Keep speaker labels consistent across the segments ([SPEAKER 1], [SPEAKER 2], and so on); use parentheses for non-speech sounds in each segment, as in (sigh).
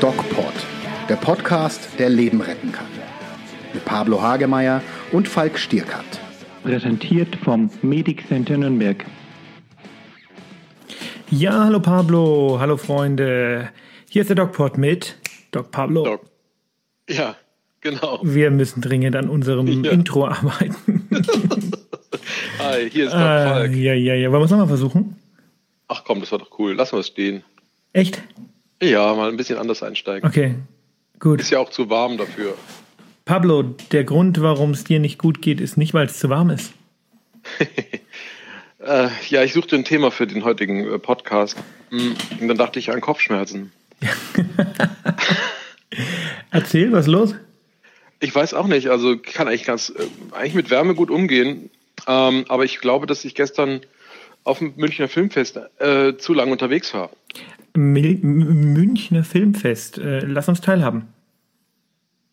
[SPEAKER 1] DocPod, der Podcast, der Leben retten kann. Mit Pablo Hagemeyer und Falk Stierkat.
[SPEAKER 2] Präsentiert vom Medic Center Nürnberg.
[SPEAKER 3] Ja, hallo Pablo, hallo Freunde. Hier ist der DocPod mit Doc Pablo.
[SPEAKER 4] Doc. Ja, genau.
[SPEAKER 3] Wir müssen dringend an unserem
[SPEAKER 4] Ja.
[SPEAKER 3] Intro arbeiten. (laughs)
[SPEAKER 4] Hi, hier ist
[SPEAKER 3] Äh,
[SPEAKER 4] Falk.
[SPEAKER 3] ja, ja, ja. Wollen wir es nochmal versuchen?
[SPEAKER 4] Ach komm, das war doch cool. Lassen wir es stehen.
[SPEAKER 3] Echt?
[SPEAKER 4] Ja, mal ein bisschen anders einsteigen.
[SPEAKER 3] Okay, gut.
[SPEAKER 4] Ist ja auch zu warm dafür.
[SPEAKER 3] Pablo, der Grund, warum es dir nicht gut geht, ist nicht, weil es zu warm ist. (laughs)
[SPEAKER 4] Äh, ja, ich suchte ein Thema für den heutigen äh, Podcast. Mm, Und dann dachte ich an Kopfschmerzen. (laughs)
[SPEAKER 3] Erzähl, was ist los?
[SPEAKER 4] Ich weiß auch nicht, also ich kann eigentlich ganz, äh, eigentlich mit Wärme gut umgehen. Ähm, aber ich glaube, dass ich gestern auf dem Münchner Filmfest äh, zu lange unterwegs war.
[SPEAKER 3] Mil Münchner Filmfest. Äh, lass uns teilhaben.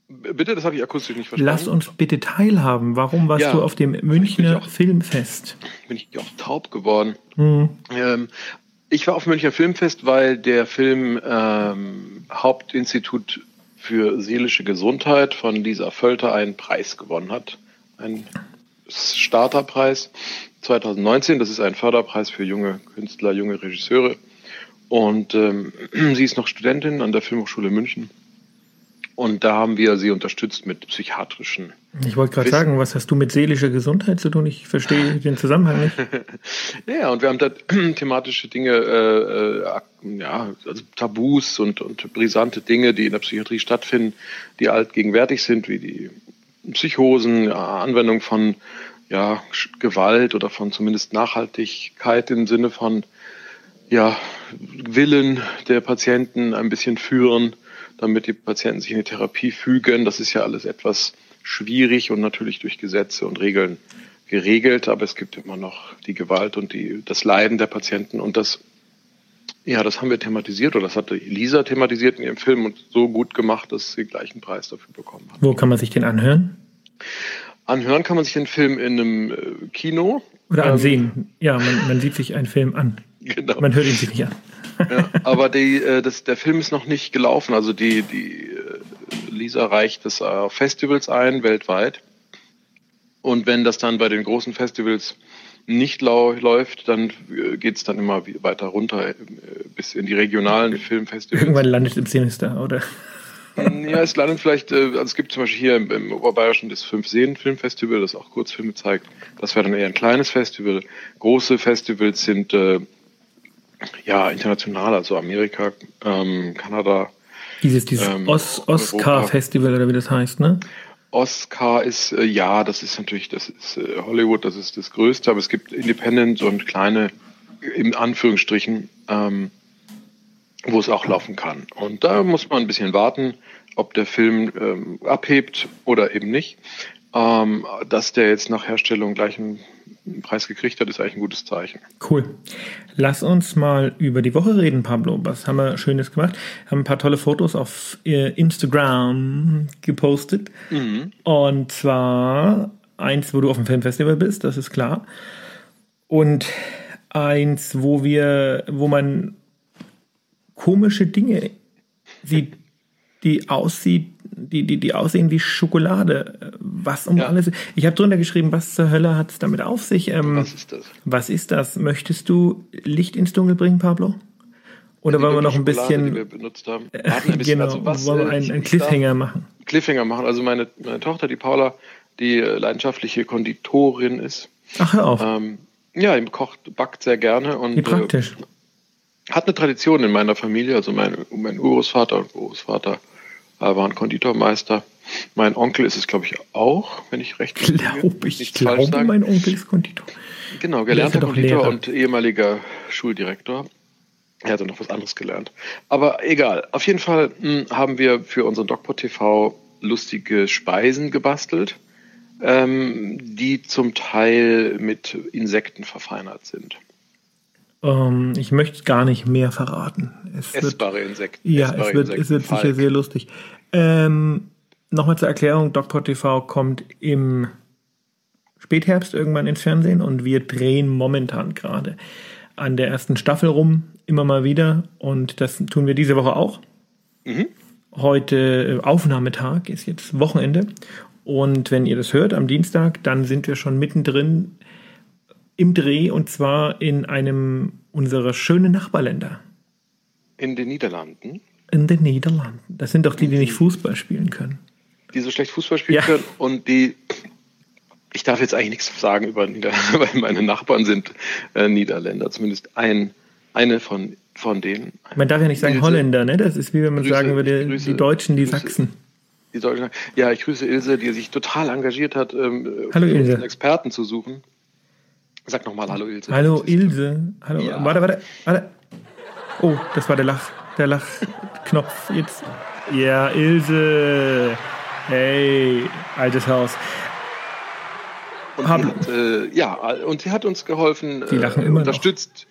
[SPEAKER 4] Bitte, das habe ich akustisch nicht verstanden.
[SPEAKER 3] Lass uns bitte teilhaben. Warum warst
[SPEAKER 4] Ja,
[SPEAKER 3] du auf dem
[SPEAKER 4] bin
[SPEAKER 3] Münchner
[SPEAKER 4] ich auch.
[SPEAKER 3] Filmfest?
[SPEAKER 4] Bin ich auch taub geworden.
[SPEAKER 3] Hm.
[SPEAKER 4] Ähm, ich war auf dem Münchner Filmfest, weil der Film ähm, Hauptinstitut für seelische Gesundheit von Lisa Völter einen Preis gewonnen hat. Ein Starterpreis 2019. Das ist ein Förderpreis für junge Künstler, junge Regisseure. Und ähm, (clears throat) sie ist noch Studentin an der Filmhochschule München. Und da haben wir sie unterstützt mit psychiatrischen
[SPEAKER 3] Ich wollte gerade sagen, was hast du mit seelischer Gesundheit zu tun? Ich verstehe (laughs) den Zusammenhang nicht. (laughs)
[SPEAKER 4] Ja, und wir haben da (clears throat) thematische Dinge, äh, äh, ja, also Tabus und, und brisante Dinge, die in der Psychiatrie stattfinden, die altgegenwärtig sind, wie die Psychosen, Anwendung von ja, Gewalt oder von zumindest Nachhaltigkeit im Sinne von ja, Willen der Patienten ein bisschen führen, damit die Patienten sich in die Therapie fügen. Das ist ja alles etwas schwierig und natürlich durch Gesetze und Regeln geregelt, aber es gibt immer noch die Gewalt und die, das Leiden der Patienten und das, ja, das haben wir thematisiert oder das hatte Lisa thematisiert in ihrem Film und so gut gemacht, dass sie gleich einen Preis dafür bekommen hat.
[SPEAKER 3] Wo kann man sich den anhören?
[SPEAKER 4] Anhören kann man sich den Film in einem äh, Kino.
[SPEAKER 3] Oder
[SPEAKER 4] Ähm,
[SPEAKER 3] ansehen? Ja, man, man sieht sich einen Film an.
[SPEAKER 4] Genau.
[SPEAKER 3] Man hört ihn sich nicht an.
[SPEAKER 4] Ja, (laughs) aber die, äh, das, der Film ist noch nicht gelaufen. Also die, die äh, Lisa reicht das auf Festivals ein, weltweit. Und wenn das dann bei den großen Festivals nicht läuft, dann äh, geht's dann immer weiter runter äh, bis in die regionalen Filmfestivals.
[SPEAKER 3] Irgendwann landet im Sinister, oder?
[SPEAKER 4] Ja, es landet vielleicht, äh, also es gibt zum Beispiel hier im, im Oberbayerischen das Fünf-Seen-Filmfestival, das auch Kurzfilme zeigt. Das wäre dann eher ein kleines Festival. Große Festivals sind äh, ja international, also Amerika, ähm, Kanada.
[SPEAKER 3] Dieses, dieses
[SPEAKER 4] Ähm,
[SPEAKER 3] Os. Oscar-Festival oder wie das heißt, ne?
[SPEAKER 4] Oscar ist, äh, ja, das ist natürlich, das ist äh, Hollywood, das ist das Größte, aber es gibt Independent und kleine, in Anführungsstrichen, ähm, wo es auch laufen kann. Und da muss man ein bisschen warten, ob der Film ähm, abhebt oder eben nicht. Ähm, dass der jetzt nach Herstellung gleich einen Preis gekriegt hat, ist eigentlich ein gutes Zeichen.
[SPEAKER 3] Cool. Lass uns mal über die Woche reden, Pablo. Was haben wir Schönes gemacht? Haben ein paar tolle Fotos auf äh, Instagram gepostet. Und zwar eins, wo du auf dem Filmfestival bist, das ist klar. Und eins, wo wir, wo man komische Dinge sieht, die aussieht, die, die, die aussehen wie Schokolade. Was um
[SPEAKER 4] Ja.
[SPEAKER 3] alles. Ich habe drunter geschrieben, was zur Hölle hat es damit auf sich? Ähm,
[SPEAKER 4] Was ist das?
[SPEAKER 3] was ist das? Möchtest du Licht ins Dunkel bringen, Pablo? Oder
[SPEAKER 4] Die
[SPEAKER 3] wollen wir noch ein
[SPEAKER 4] Schokolade, Die wir
[SPEAKER 3] bisschen,
[SPEAKER 4] benutzt haben. (laughs) Warten ein bisschen,
[SPEAKER 3] genau,
[SPEAKER 4] also was,
[SPEAKER 3] wollen wir
[SPEAKER 4] äh,
[SPEAKER 3] einen, einen Cliffhanger machen?
[SPEAKER 4] Cliffhanger machen. Also meine, meine Tochter, die Paula, die äh, leidenschaftliche Konditorin ist,
[SPEAKER 3] Ach, hör auf.
[SPEAKER 4] ähm, ja, die kocht, backt sehr gerne und
[SPEAKER 3] Wie praktisch.
[SPEAKER 4] Äh, hat eine Tradition in meiner Familie. Also mein, mein Urgroßvater und Großvater äh, waren Konditormeister. Mein Onkel ist es, glaube ich, auch, wenn ich recht
[SPEAKER 3] Glaube ich.
[SPEAKER 4] nichts
[SPEAKER 3] glaube,
[SPEAKER 4] sagen.
[SPEAKER 3] mein Onkel ist Konditor.
[SPEAKER 4] Genau, gelernter Konditor und ehemaliger Schuldirektor. Er hatte noch was anderes gelernt. Aber egal. Auf jeden Fall mh, haben wir für unseren DocPod TV lustige Speisen gebastelt, ähm, die zum Teil mit Insekten verfeinert sind.
[SPEAKER 3] Ähm, ich möchte gar nicht mehr verraten. Es wird,
[SPEAKER 4] Essbare Insekten.
[SPEAKER 3] ja,
[SPEAKER 4] essbare
[SPEAKER 3] es wird, es wird sicher sehr lustig. Ähm, Nochmal zur Erklärung, DocPod TV kommt im Spätherbst irgendwann ins Fernsehen und wir drehen momentan gerade an der ersten Staffel rum, immer mal wieder. Und das tun wir diese Woche auch. Mhm. Heute äh, Aufnahmetag ist jetzt Wochenende. Und wenn ihr das hört am Dienstag, dann sind wir schon mittendrin im Dreh und zwar in einem unserer schönen Nachbarländer.
[SPEAKER 4] In den Niederlanden?
[SPEAKER 3] In den Niederlanden. Das sind doch die, die nicht Fußball spielen können.
[SPEAKER 4] Die so schlecht Fußball spielen ja. können und die ich darf jetzt eigentlich nichts sagen über Niederlande, (laughs) weil meine Nachbarn sind äh, Niederländer, zumindest ein, eine von, von denen.
[SPEAKER 3] Man darf ja nicht sagen Ilse, Holländer, ne? Das ist wie wenn man Grüße, sagen würde, Grüße, die Deutschen, die Grüße, Sachsen.
[SPEAKER 4] Die Deutschen, ja, ich grüße Ilse, die sich total engagiert hat, ähm,
[SPEAKER 3] Hallo, Ilse.
[SPEAKER 4] einen Experten zu suchen. Sag nochmal Hallo Ilse.
[SPEAKER 3] Hallo Ilse. Hallo. Ja. Warte, warte, warte. Oh, das war der Lach, der Lachknopf. Jetzt. Ja, Ilse. Hey, altes Haus.
[SPEAKER 4] Und haben. Hat, äh, ja, und sie hat uns geholfen,
[SPEAKER 3] die lachen äh, immer
[SPEAKER 4] unterstützt.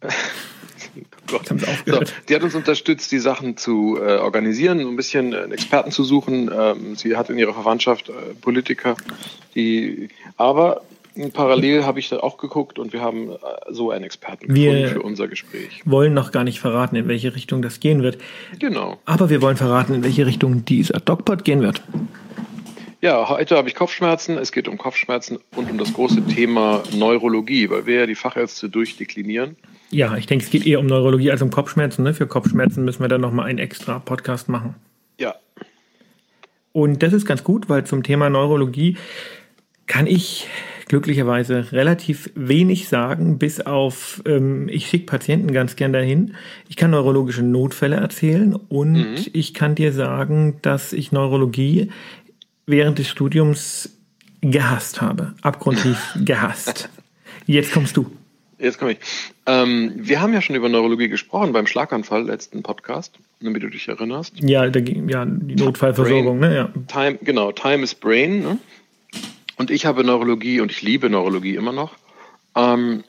[SPEAKER 4] Gott. (laughs) So, die hat uns unterstützt, die Sachen zu äh, organisieren, so ein bisschen einen Experten zu suchen. Ähm, sie hat in ihrer Verwandtschaft äh, Politiker, die aber parallel habe ich da auch geguckt und wir haben äh, so einen Experten
[SPEAKER 3] wir
[SPEAKER 4] für unser Gespräch.
[SPEAKER 3] wollen noch gar nicht verraten, in welche Richtung das gehen wird.
[SPEAKER 4] Genau.
[SPEAKER 3] Aber wir wollen verraten, in welche Richtung dieser DocPod gehen wird.
[SPEAKER 4] Ja, heute habe ich Kopfschmerzen. Es geht um Kopfschmerzen und um das große Thema Neurologie, weil wir ja die Fachärzte durchdeklinieren.
[SPEAKER 3] Ja, ich denke, es geht eher um Neurologie als um Kopfschmerzen. Ne? Für Kopfschmerzen müssen wir dann nochmal einen extra Podcast machen.
[SPEAKER 4] Ja.
[SPEAKER 3] Und das ist ganz gut, weil zum Thema Neurologie kann ich glücklicherweise relativ wenig sagen, bis auf, ähm, ich schicke Patienten ganz gern dahin. Ich kann neurologische Notfälle erzählen und mhm. ich kann dir sagen, dass ich Neurologie während des Studiums gehasst habe. Abgrundtief (laughs) gehasst. Jetzt kommst du.
[SPEAKER 4] Jetzt komme ich. Ähm, wir haben ja schon über Neurologie gesprochen beim Schlaganfall, letzten Podcast, wie du dich erinnerst.
[SPEAKER 3] Ja, der, ja die Notfallversorgung,
[SPEAKER 4] Brain,
[SPEAKER 3] ne? Ja.
[SPEAKER 4] Time, genau, Time is Brain. Ne? Und ich habe Neurologie und ich liebe Neurologie immer noch. Ähm,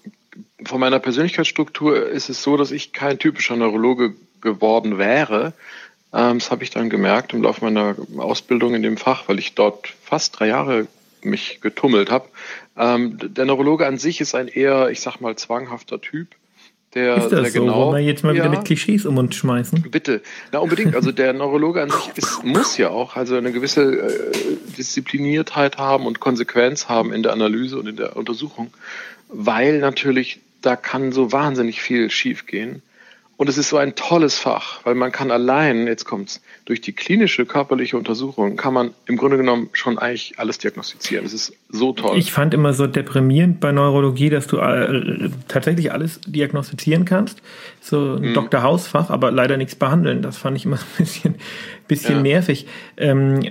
[SPEAKER 4] von meiner Persönlichkeitsstruktur ist es so, dass ich kein typischer Neurologe geworden wäre, ähm, das habe ich dann gemerkt im Laufe meiner Ausbildung in dem Fach, weil ich dort fast drei Jahre mich getummelt habe. Ähm, der Neurologe an sich ist ein eher, ich sag mal, zwanghafter Typ. Der
[SPEAKER 3] ist das so?
[SPEAKER 4] Genau,
[SPEAKER 3] Wollen wir jetzt mal ja, wieder mit Klischees um uns schmeißen?
[SPEAKER 4] Bitte. Na, unbedingt. Also der Neurologe an sich ist, muss ja auch also eine gewisse äh, Diszipliniertheit haben und Konsequenz haben in der Analyse und in der Untersuchung, weil natürlich da kann so wahnsinnig viel schiefgehen. Und es ist so ein tolles Fach, weil man kann allein, jetzt kommt's, durch die klinische körperliche Untersuchung kann man im Grunde genommen schon eigentlich alles diagnostizieren. Es ist so toll.
[SPEAKER 3] Ich fand immer so deprimierend bei Neurologie, dass du äh, tatsächlich alles diagnostizieren kannst. So ein mhm. Dr. Hausfach, aber leider nichts behandeln. Das fand ich immer so (laughs) ein bisschen, bisschen ja. nervig. Ähm,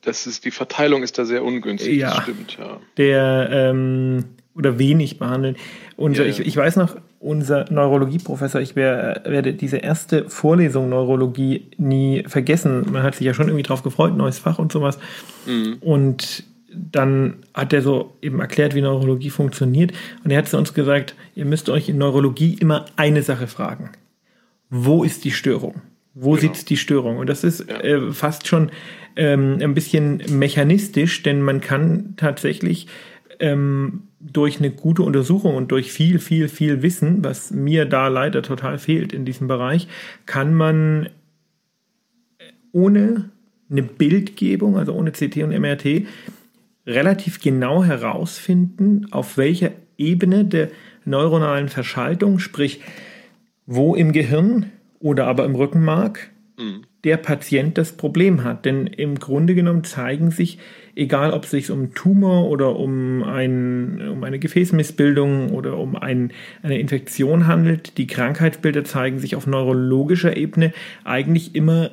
[SPEAKER 4] das ist, die Verteilung ist da sehr ungünstig,
[SPEAKER 3] ja,
[SPEAKER 4] das stimmt, ja.
[SPEAKER 3] Der, ähm, oder wenig behandeln. Und ja, ich, ich weiß noch, unser Neurologieprofessor, ich wär, werde diese erste Vorlesung Neurologie nie vergessen. Man hat sich ja schon irgendwie drauf gefreut, neues Fach und sowas. Mhm. Und dann hat er so eben erklärt, wie Neurologie funktioniert. Und er hat zu uns gesagt, ihr müsst euch in Neurologie immer eine Sache fragen. Wo ist die Störung? Wo genau. sitzt die Störung? Und das ist ja. äh, fast schon ähm, ein bisschen mechanistisch, denn man kann tatsächlich ähm, durch eine gute Untersuchung und durch viel, viel, viel Wissen, was mir da leider total fehlt in diesem Bereich, kann man ohne eine Bildgebung, also ohne CT und MRT, relativ genau herausfinden, auf welcher Ebene der neuronalen Verschaltung, sprich wo im Gehirn oder aber im Rückenmark mhm. der Patient das Problem hat. Denn im Grunde genommen zeigen sich egal ob es sich um Tumor oder um, ein, um eine Gefäßmissbildung oder um ein, eine Infektion handelt, die Krankheitsbilder zeigen sich auf neurologischer Ebene eigentlich immer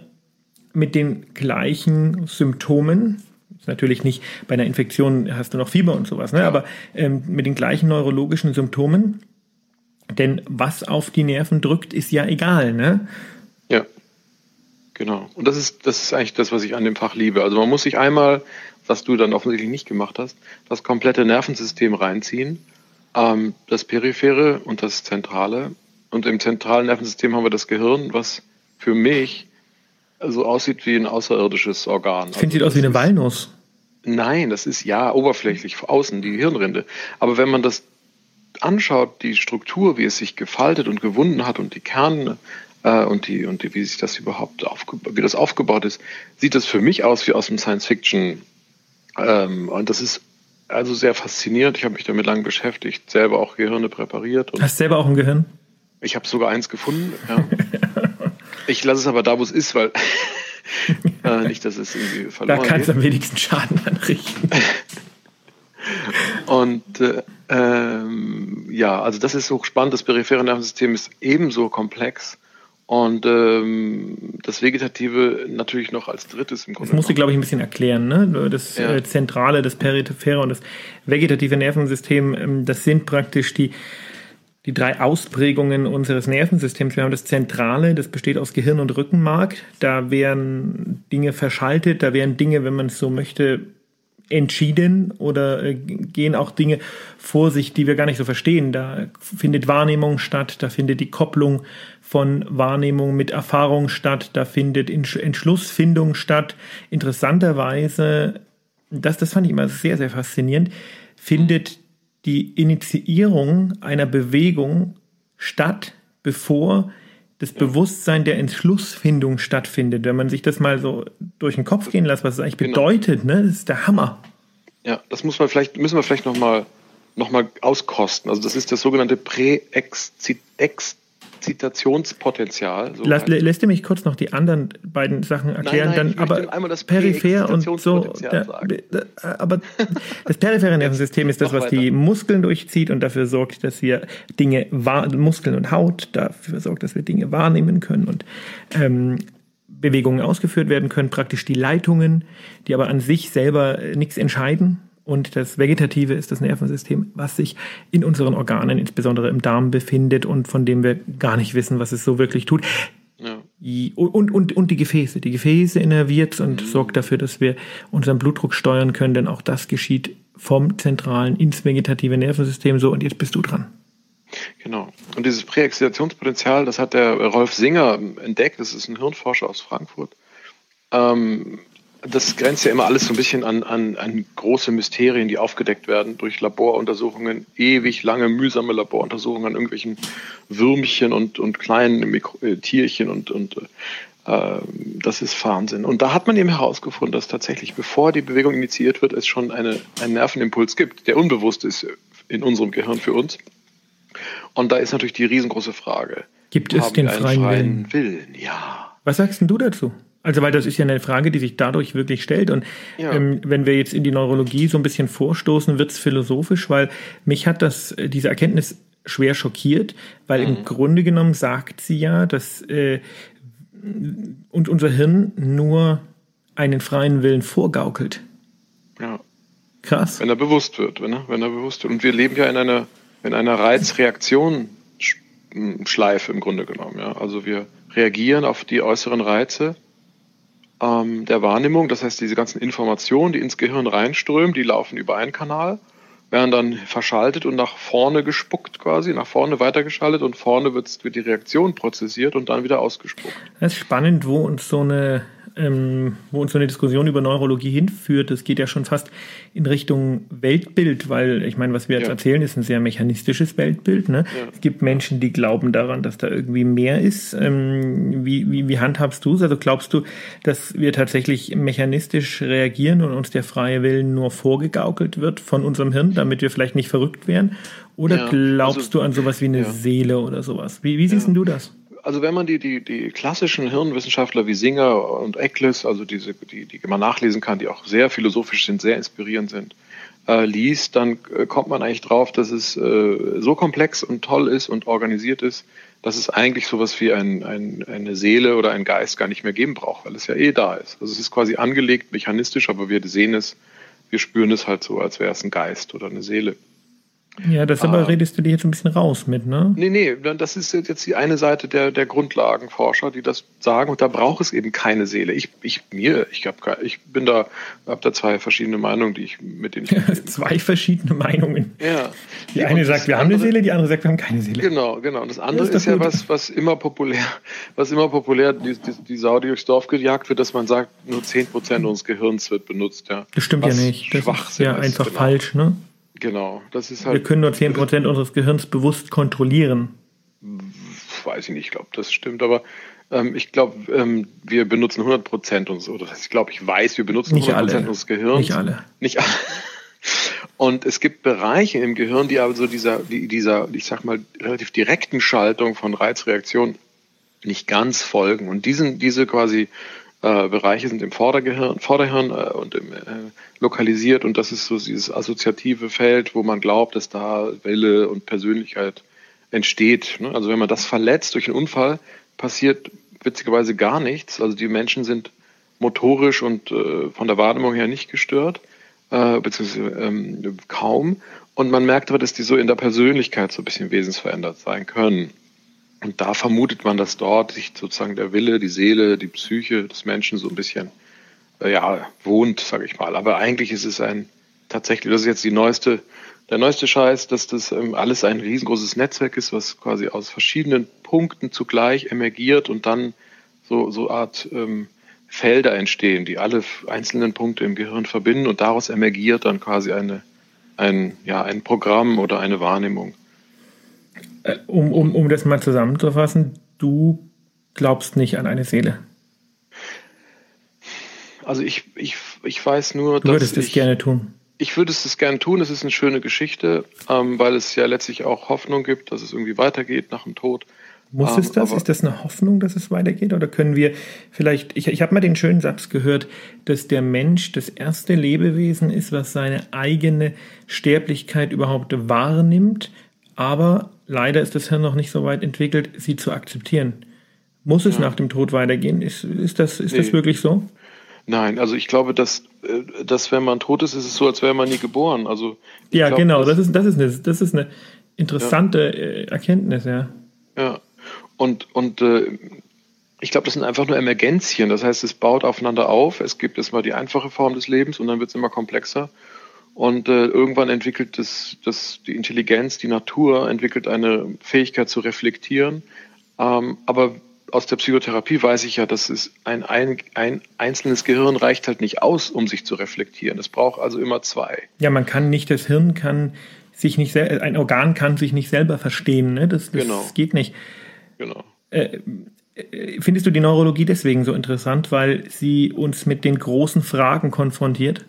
[SPEAKER 3] mit den gleichen Symptomen. Natürlich nicht bei einer Infektion hast du noch Fieber und sowas, ne? aber ähm, mit den gleichen neurologischen Symptomen. Denn was auf die Nerven drückt, ist ja egal. Ne?
[SPEAKER 4] Ja, genau. Und das ist, das ist eigentlich das, was ich an dem Fach liebe. Also man muss sich einmal was du dann offensichtlich nicht gemacht hast, das komplette Nervensystem reinziehen, ähm, das periphere und das zentrale. Und im zentralen Nervensystem haben wir das Gehirn, was für mich so aussieht wie ein außerirdisches Organ.
[SPEAKER 3] Ich finde, also, sieht aus wie eine Walnuss.
[SPEAKER 4] Nein, das ist ja oberflächlich außen die Hirnrinde. Aber wenn man das anschaut, die Struktur, wie es sich gefaltet und gewunden hat und die Kerne äh, und die und die, wie sich das überhaupt wie das aufgebaut ist, sieht das für mich aus wie aus dem Science Fiction. Ähm, und das ist also sehr faszinierend. Ich habe mich damit lange beschäftigt, selber auch Gehirne präpariert.
[SPEAKER 3] Hast selber auch ein Gehirn?
[SPEAKER 4] Ich habe sogar eins gefunden. Ja. (laughs) ich lasse es aber da, wo es ist, weil (laughs) äh, nicht, dass es irgendwie
[SPEAKER 3] verloren Da kannst du am wenigsten Schaden anrichten. (laughs)
[SPEAKER 4] Und äh, ähm, ja, also das ist so spannend. Das periphere Nervensystem ist ebenso komplex. Und ähm, das Vegetative natürlich noch als drittes
[SPEAKER 3] im Grunde. Das musst du, glaube ich, ein bisschen erklären. Ne? Das ja. äh, Zentrale, das Periphere und das vegetative Nervensystem, ähm, das sind praktisch die, die drei Ausprägungen unseres Nervensystems. Wir haben das Zentrale, das besteht aus Gehirn und Rückenmark. Da werden Dinge verschaltet, da werden Dinge, wenn man es so möchte, entschieden oder äh, gehen auch Dinge vor sich, die wir gar nicht so verstehen. Da findet Wahrnehmung statt, da findet die Kopplung von Wahrnehmung mit Erfahrung statt, da findet Entschlussfindung statt. Interessanterweise, das, das fand ich immer sehr, sehr faszinierend, findet die Initiierung einer Bewegung statt, bevor das Bewusstsein der Entschlussfindung stattfindet. Wenn man sich das mal so durch den Kopf gehen lässt, was es eigentlich genau. bedeutet, ne? das ist der Hammer.
[SPEAKER 4] Ja, das muss man vielleicht, müssen wir vielleicht nochmal noch mal auskosten. Also das ist das sogenannte Präexzit Zitationspotenzial.
[SPEAKER 3] So Lass, lässt du mich kurz noch die anderen beiden Sachen erklären? Nein, nein, dann, aber einmal das peripher und so. Der, der, aber das periphere Nervensystem ist das, was die Muskeln durchzieht und dafür sorgt, dass wir Dinge, Muskeln und Haut, dafür sorgt, dass wir Dinge wahrnehmen können und ähm, Bewegungen ausgeführt werden können, praktisch die Leitungen, die aber an sich selber nichts entscheiden und das Vegetative ist das Nervensystem, was sich in unseren Organen, insbesondere im Darm, befindet und von dem wir gar nicht wissen, was es so wirklich tut. Ja. Und, und, und die Gefäße. Die Gefäße innerviert und mhm. sorgt dafür, dass wir unseren Blutdruck steuern können, denn auch das geschieht vom zentralen ins vegetative Nervensystem so. Und jetzt bist du dran.
[SPEAKER 4] Genau. Und dieses Präexzitationspotenzial, das hat der Rolf Singer entdeckt. Das ist ein Hirnforscher aus Frankfurt. Ähm, das grenzt ja immer alles so ein bisschen an, an, an große Mysterien, die aufgedeckt werden durch Laboruntersuchungen, ewig lange, mühsame Laboruntersuchungen an irgendwelchen Würmchen und, und kleinen Mikro äh, Tierchen und, und äh, das ist Wahnsinn. Und da hat man eben herausgefunden, dass tatsächlich, bevor die Bewegung initiiert wird, es schon eine, einen Nervenimpuls gibt, der unbewusst ist in unserem Gehirn für uns. Und da ist natürlich die riesengroße Frage.
[SPEAKER 3] Gibt es den freien, freien Willen? Willen? Ja. Was sagst denn du dazu? Also, weil das ist ja eine Frage, die sich dadurch wirklich stellt. Und ja. ähm, wenn wir jetzt in die Neurologie so ein bisschen vorstoßen, wird es philosophisch, weil mich hat das, äh, diese Erkenntnis schwer schockiert, weil mhm. im Grunde genommen sagt sie ja, dass äh, und unser Hirn nur einen freien Willen vorgaukelt.
[SPEAKER 4] Ja. Krass. Wenn er bewusst wird, wenn er, wenn er bewusst wird. Und wir leben ja in einer, in einer Reizreaktion-Schleife im Grunde genommen. Ja? Also wir reagieren auf die äußeren Reize ähm, der Wahrnehmung. Das heißt, diese ganzen Informationen, die ins Gehirn reinströmen, die laufen über einen Kanal, werden dann verschaltet und nach vorne gespuckt quasi, nach vorne weitergeschaltet und vorne wird, die Reaktion prozessiert und dann wieder ausgespuckt.
[SPEAKER 3] Das ist spannend, wo uns so eine ähm, wo uns so eine Diskussion über Neurologie hinführt. Das geht ja schon fast in Richtung Weltbild, weil ich meine, was wir jetzt ja. erzählen, ist ein sehr mechanistisches Weltbild. Ne? Ja. Es gibt Menschen, die glauben daran, dass da irgendwie mehr ist. Ähm, wie, wie, wie handhabst du es? Also glaubst du, dass wir tatsächlich mechanistisch reagieren und uns der freie Willen nur vorgegaukelt wird von unserem Hirn, damit wir vielleicht nicht verrückt werden? Oder ja, glaubst also, du an sowas wie eine Seele oder sowas? Wie, wie siehst denn du das?
[SPEAKER 4] Also wenn man die, die, die klassischen Hirnwissenschaftler wie Singer und Eckles, also diese, die, die man nachlesen kann, die auch sehr philosophisch sind, sehr inspirierend sind, äh, liest, dann äh, kommt man eigentlich drauf, dass es äh, so komplex und toll ist und organisiert ist, dass es eigentlich sowas wie ein, ein, eine Seele oder ein Geist gar nicht mehr geben braucht, weil es ja eh da ist. Also es ist quasi angelegt, mechanistisch, aber wir sehen es, wir spüren es halt so, als wäre es ein Geist oder eine Seele.
[SPEAKER 3] Ja, das aber ah. redest du dir jetzt ein bisschen raus mit, ne?
[SPEAKER 4] Nee, nee, das ist jetzt die eine Seite der, der Grundlagenforscher, die das sagen und da braucht es eben keine Seele. Ich, ich mir, ich hab, ich bin da, hab da zwei verschiedene Meinungen, die ich mit denen (laughs) ich
[SPEAKER 3] zwei verschiedene Meinungen.
[SPEAKER 4] Ja,
[SPEAKER 3] Die eine sagt, wir andere, haben eine Seele, die andere sagt, wir haben keine Seele.
[SPEAKER 4] Genau, genau. Und das andere das ist, ist ja was, was immer populär, was immer populär, die, die, die Sau, die durchs Dorf gejagt wird, dass man sagt, nur 10% unseres Gehirns wird benutzt. Ja.
[SPEAKER 3] Das stimmt
[SPEAKER 4] was
[SPEAKER 3] ja nicht. Das ist ja einfach genau. falsch, ne?
[SPEAKER 4] Genau. Das ist halt,
[SPEAKER 3] wir können nur 10% unseres Gehirns bewusst kontrollieren.
[SPEAKER 4] Weiß ich nicht, ich glaube, das stimmt, aber ähm, ich glaube, ähm, wir benutzen 100 Prozent und so. Das heißt, ich glaube, ich weiß, wir benutzen
[SPEAKER 3] nicht
[SPEAKER 4] 100
[SPEAKER 3] Prozent
[SPEAKER 4] unseres Gehirns.
[SPEAKER 3] Nicht alle.
[SPEAKER 4] Nicht alle. Und es gibt Bereiche im Gehirn, die aber so dieser, die, dieser, ich sag mal, relativ direkten Schaltung von Reizreaktion nicht ganz folgen. Und diesen, diese quasi äh, Bereiche sind im Vordergehirn, Vorderhirn äh, und im, äh, lokalisiert und das ist so dieses assoziative Feld, wo man glaubt, dass da Wille und Persönlichkeit entsteht. Ne? Also wenn man das verletzt durch einen Unfall, passiert witzigerweise gar nichts. Also die Menschen sind motorisch und äh, von der Wahrnehmung her nicht gestört, äh, beziehungsweise ähm, kaum. Und man merkt aber, dass die so in der Persönlichkeit so ein bisschen wesensverändert sein können. Und da vermutet man, dass dort sich sozusagen der Wille, die Seele, die Psyche des Menschen so ein bisschen äh, ja, wohnt, sage ich mal. Aber eigentlich ist es ein tatsächlich, das ist jetzt die neueste der neueste Scheiß, dass das ähm, alles ein riesengroßes Netzwerk ist, was quasi aus verschiedenen Punkten zugleich emergiert und dann so, so Art ähm, Felder entstehen, die alle einzelnen Punkte im Gehirn verbinden und daraus emergiert dann quasi eine, ein, ja, ein Programm oder eine Wahrnehmung.
[SPEAKER 3] Äh, um, um, um das mal zusammenzufassen, du glaubst nicht an eine Seele.
[SPEAKER 4] Also ich, ich, ich weiß nur,
[SPEAKER 3] du würdest es gerne tun
[SPEAKER 4] ich würde es gerne tun. Es ist eine schöne Geschichte, ähm, weil es ja letztlich auch Hoffnung gibt, dass es irgendwie weitergeht nach dem Tod.
[SPEAKER 3] Muss es ähm, das? ist das eine Hoffnung, dass es weitergeht? Oder können wir vielleicht, ich, ich habe mal den schönen Satz gehört, dass der Mensch das erste Lebewesen ist, was seine eigene Sterblichkeit überhaupt wahrnimmt, aber leider ist das Hirn noch nicht so weit entwickelt, sie zu akzeptieren. Muss es ja. nach dem Tod weitergehen? Ist, ist, das, ist nee. das wirklich so?
[SPEAKER 4] Nein, also ich glaube, dass, äh, dass wenn man tot ist, ist es so, als wäre man nie geboren. Also
[SPEAKER 3] ja, glaub, genau, das, ist, das, ist eine, das ist eine interessante ja. Äh, Erkenntnis, ja.
[SPEAKER 4] Ja, und, und äh, ich glaube, das sind einfach nur Emergenzien. Das heißt, es baut aufeinander auf. Es gibt erstmal die einfache Form des Lebens und dann wird es immer komplexer. Und äh, irgendwann entwickelt das, das, die Intelligenz, die Natur entwickelt eine Fähigkeit zu reflektieren. Ähm, aber aus der Psychotherapie weiß ich ja, dass es ein, ein, ein einzelnes Gehirn reicht halt nicht aus, um sich zu reflektieren. Es braucht also immer zwei.
[SPEAKER 3] Ja, man kann nicht, das Hirn kann sich nicht, ein Organ kann sich nicht selber verstehen. Ne? Das, das genau. geht nicht.
[SPEAKER 4] Genau.
[SPEAKER 3] Äh, äh, findest du die Neurologie deswegen so interessant, weil sie uns mit den großen Fragen konfrontiert?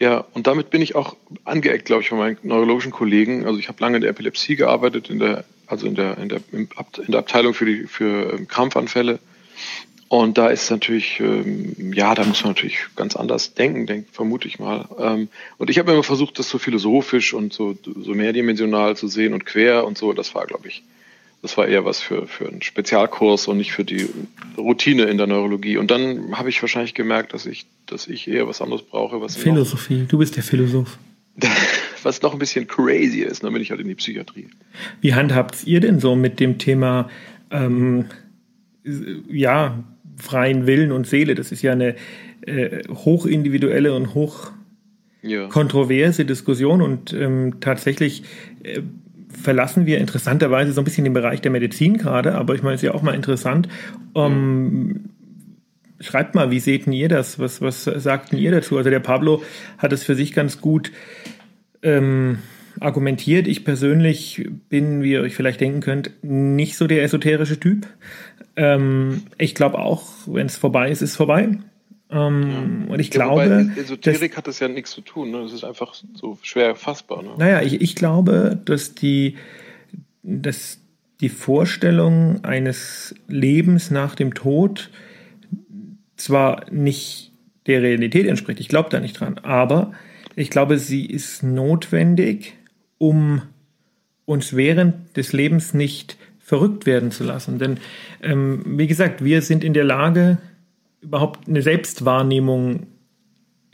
[SPEAKER 4] Ja, und damit bin ich auch angeeckt, glaube ich, von meinen neurologischen Kollegen. Also ich habe lange in der Epilepsie gearbeitet, in der also in der, in der, in der Abteilung für, die, für ähm, Krampfanfälle. Und da ist natürlich, ähm, ja, da muss man natürlich ganz anders denken, denk, vermute ich mal. Ähm, und ich habe immer versucht, das so philosophisch und so, so mehrdimensional zu sehen und quer und so. Das war, glaube ich, das war eher was für, für einen Spezialkurs und nicht für die Routine in der Neurologie. Und dann habe ich wahrscheinlich gemerkt, dass ich, dass ich eher was anderes brauche. Was
[SPEAKER 3] Philosophie, du bist der Philosoph. (laughs)
[SPEAKER 4] was noch ein bisschen crazy ist, dann bin ich halt in die Psychiatrie.
[SPEAKER 3] Wie handhabt ihr denn so mit dem Thema, ähm, ja, freien Willen und Seele? Das ist ja eine äh, hochindividuelle und hoch ja. kontroverse Diskussion und ähm, tatsächlich äh, verlassen wir interessanterweise so ein bisschen den Bereich der Medizin gerade, aber ich meine, es ist ja auch mal interessant. Ja. Schreibt mal, wie seht ihr das? Was, was sagten ihr dazu? Also der Pablo hat es für sich ganz gut ähm, argumentiert. Ich persönlich bin, wie ihr euch vielleicht denken könnt, nicht so der esoterische Typ. Ähm, ich glaube auch, wenn es vorbei ist, ist es vorbei. Ähm, ja. Und ich ja, glaube.
[SPEAKER 4] Esoterik dass, hat das ja nichts zu tun. Ne? Das ist einfach so schwer fassbar. Ne?
[SPEAKER 3] Naja, ich, ich glaube, dass die, dass die Vorstellung eines Lebens nach dem Tod zwar nicht der Realität entspricht, ich glaube da nicht dran, aber ich glaube, sie ist notwendig, um uns während des Lebens nicht verrückt werden zu lassen. Denn, ähm, wie gesagt, wir sind in der Lage, überhaupt eine Selbstwahrnehmung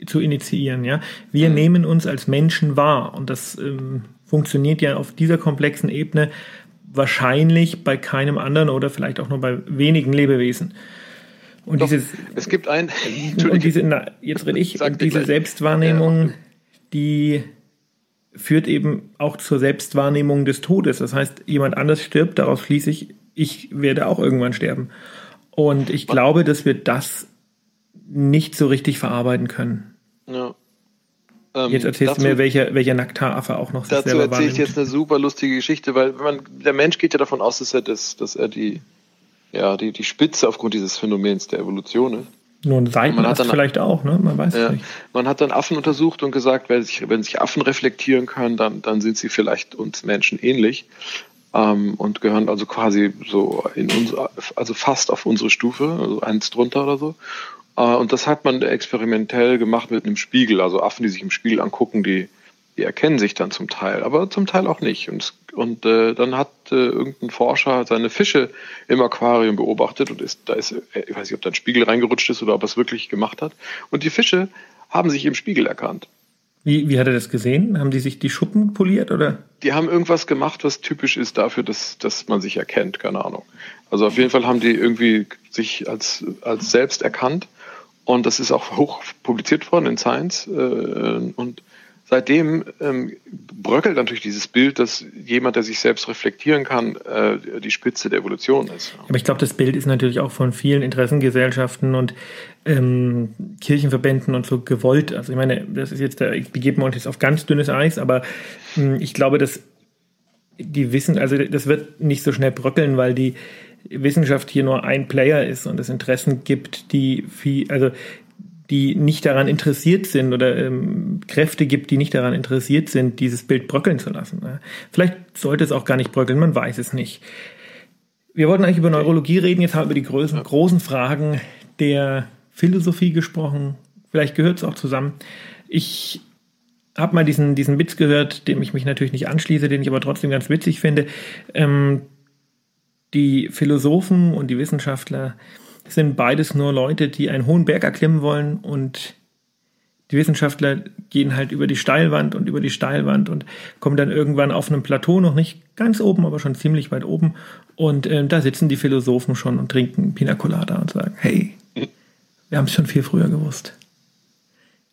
[SPEAKER 3] zu initiieren. Ja? Wir mhm. nehmen uns als Menschen wahr und das ähm, funktioniert ja auf dieser komplexen Ebene wahrscheinlich bei keinem anderen oder vielleicht auch nur bei wenigen Lebewesen. Und
[SPEAKER 4] Doch,
[SPEAKER 3] dieses,
[SPEAKER 4] es gibt ein, (laughs)
[SPEAKER 3] und diese, na, jetzt rede ich, diese Selbstwahrnehmung, ja die führt eben auch zur Selbstwahrnehmung des Todes. Das heißt, jemand anders stirbt, daraus schließe ich, ich werde auch irgendwann sterben. Und ich glaube, dass wir das nicht so richtig verarbeiten können. Ja. Ähm, jetzt erzählst dazu, du mir, welcher, welcher Nacktaraffe auch noch
[SPEAKER 4] sich Dazu erzähle ich jetzt eine super lustige Geschichte, weil man, der Mensch geht ja davon aus, dass er, das, dass er die, ja, die, die Spitze aufgrund dieses Phänomens der Evolution ist.
[SPEAKER 3] Nur ein Seitenast vielleicht auch, ne? Man weiß ja, nicht.
[SPEAKER 4] Man hat dann Affen untersucht und gesagt, wenn sich, wenn sich Affen reflektieren können, dann, dann sind sie vielleicht uns Menschen ähnlich ähm, und gehören also quasi so in unsere, also fast auf unsere Stufe, also eins drunter oder so. Äh, und das hat man experimentell gemacht mit einem Spiegel, also Affen, die sich im Spiegel angucken, die, die erkennen sich dann zum Teil, aber zum Teil auch nicht. Und, und äh, dann hat äh, irgendein Forscher seine Fische im Aquarium beobachtet und ist, da ist, äh, ich weiß nicht, ob da ein Spiegel reingerutscht ist oder ob er es wirklich gemacht hat. Und die Fische haben sich im Spiegel erkannt.
[SPEAKER 3] Wie, wie hat er das gesehen? Haben die sich die Schuppen poliert oder?
[SPEAKER 4] Die haben irgendwas gemacht, was typisch ist dafür, dass, dass man sich erkennt, keine Ahnung. Also auf jeden Fall haben die irgendwie sich als, als selbst erkannt und das ist auch hoch publiziert worden in Science. Äh, und seitdem ähm, bröckelt natürlich dieses Bild, dass jemand, der sich selbst reflektieren kann, äh, die Spitze der Evolution ist.
[SPEAKER 3] Aber ich glaube, das Bild ist natürlich auch von vielen Interessengesellschaften und ähm, Kirchenverbänden und so gewollt. Also ich meine, das ist jetzt, da begeben wir uns jetzt auf ganz dünnes Eis, aber ähm, ich glaube, dass die wissen, also das wird nicht so schnell bröckeln, weil die Wissenschaft hier nur ein Player ist und es Interessen gibt, die viel, also die nicht daran interessiert sind oder ähm, Kräfte gibt, die nicht daran interessiert sind, dieses Bild bröckeln zu lassen. Vielleicht sollte es auch gar nicht bröckeln, man weiß es nicht. Wir wollten eigentlich über Neurologie reden, jetzt haben wir über die großen, großen Fragen der Philosophie gesprochen. Vielleicht gehört es auch zusammen. Ich habe mal diesen, diesen Witz gehört, dem ich mich natürlich nicht anschließe, den ich aber trotzdem ganz witzig finde. Ähm, die Philosophen und die Wissenschaftler sind beides nur Leute, die einen hohen Berg erklimmen wollen und die Wissenschaftler gehen halt über die Steilwand und über die Steilwand und kommen dann irgendwann auf einem Plateau, noch nicht ganz oben, aber schon ziemlich weit oben. Und äh, da sitzen die Philosophen schon und trinken Pina Colada und sagen, hey, wir haben es schon viel früher gewusst.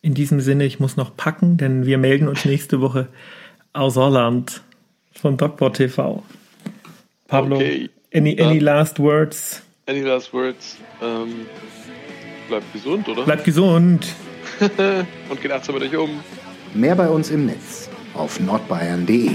[SPEAKER 3] In diesem Sinne, ich muss noch packen, denn wir melden uns nächste Woche aus Holland von Dr. TV. Pablo, okay. any, any last words?
[SPEAKER 4] Any last words? Ähm, bleibt gesund, oder?
[SPEAKER 3] Bleibt gesund. (laughs)
[SPEAKER 4] Und geht achtsam mit euch um.
[SPEAKER 1] Mehr bei uns im Netz auf nordbayern.de.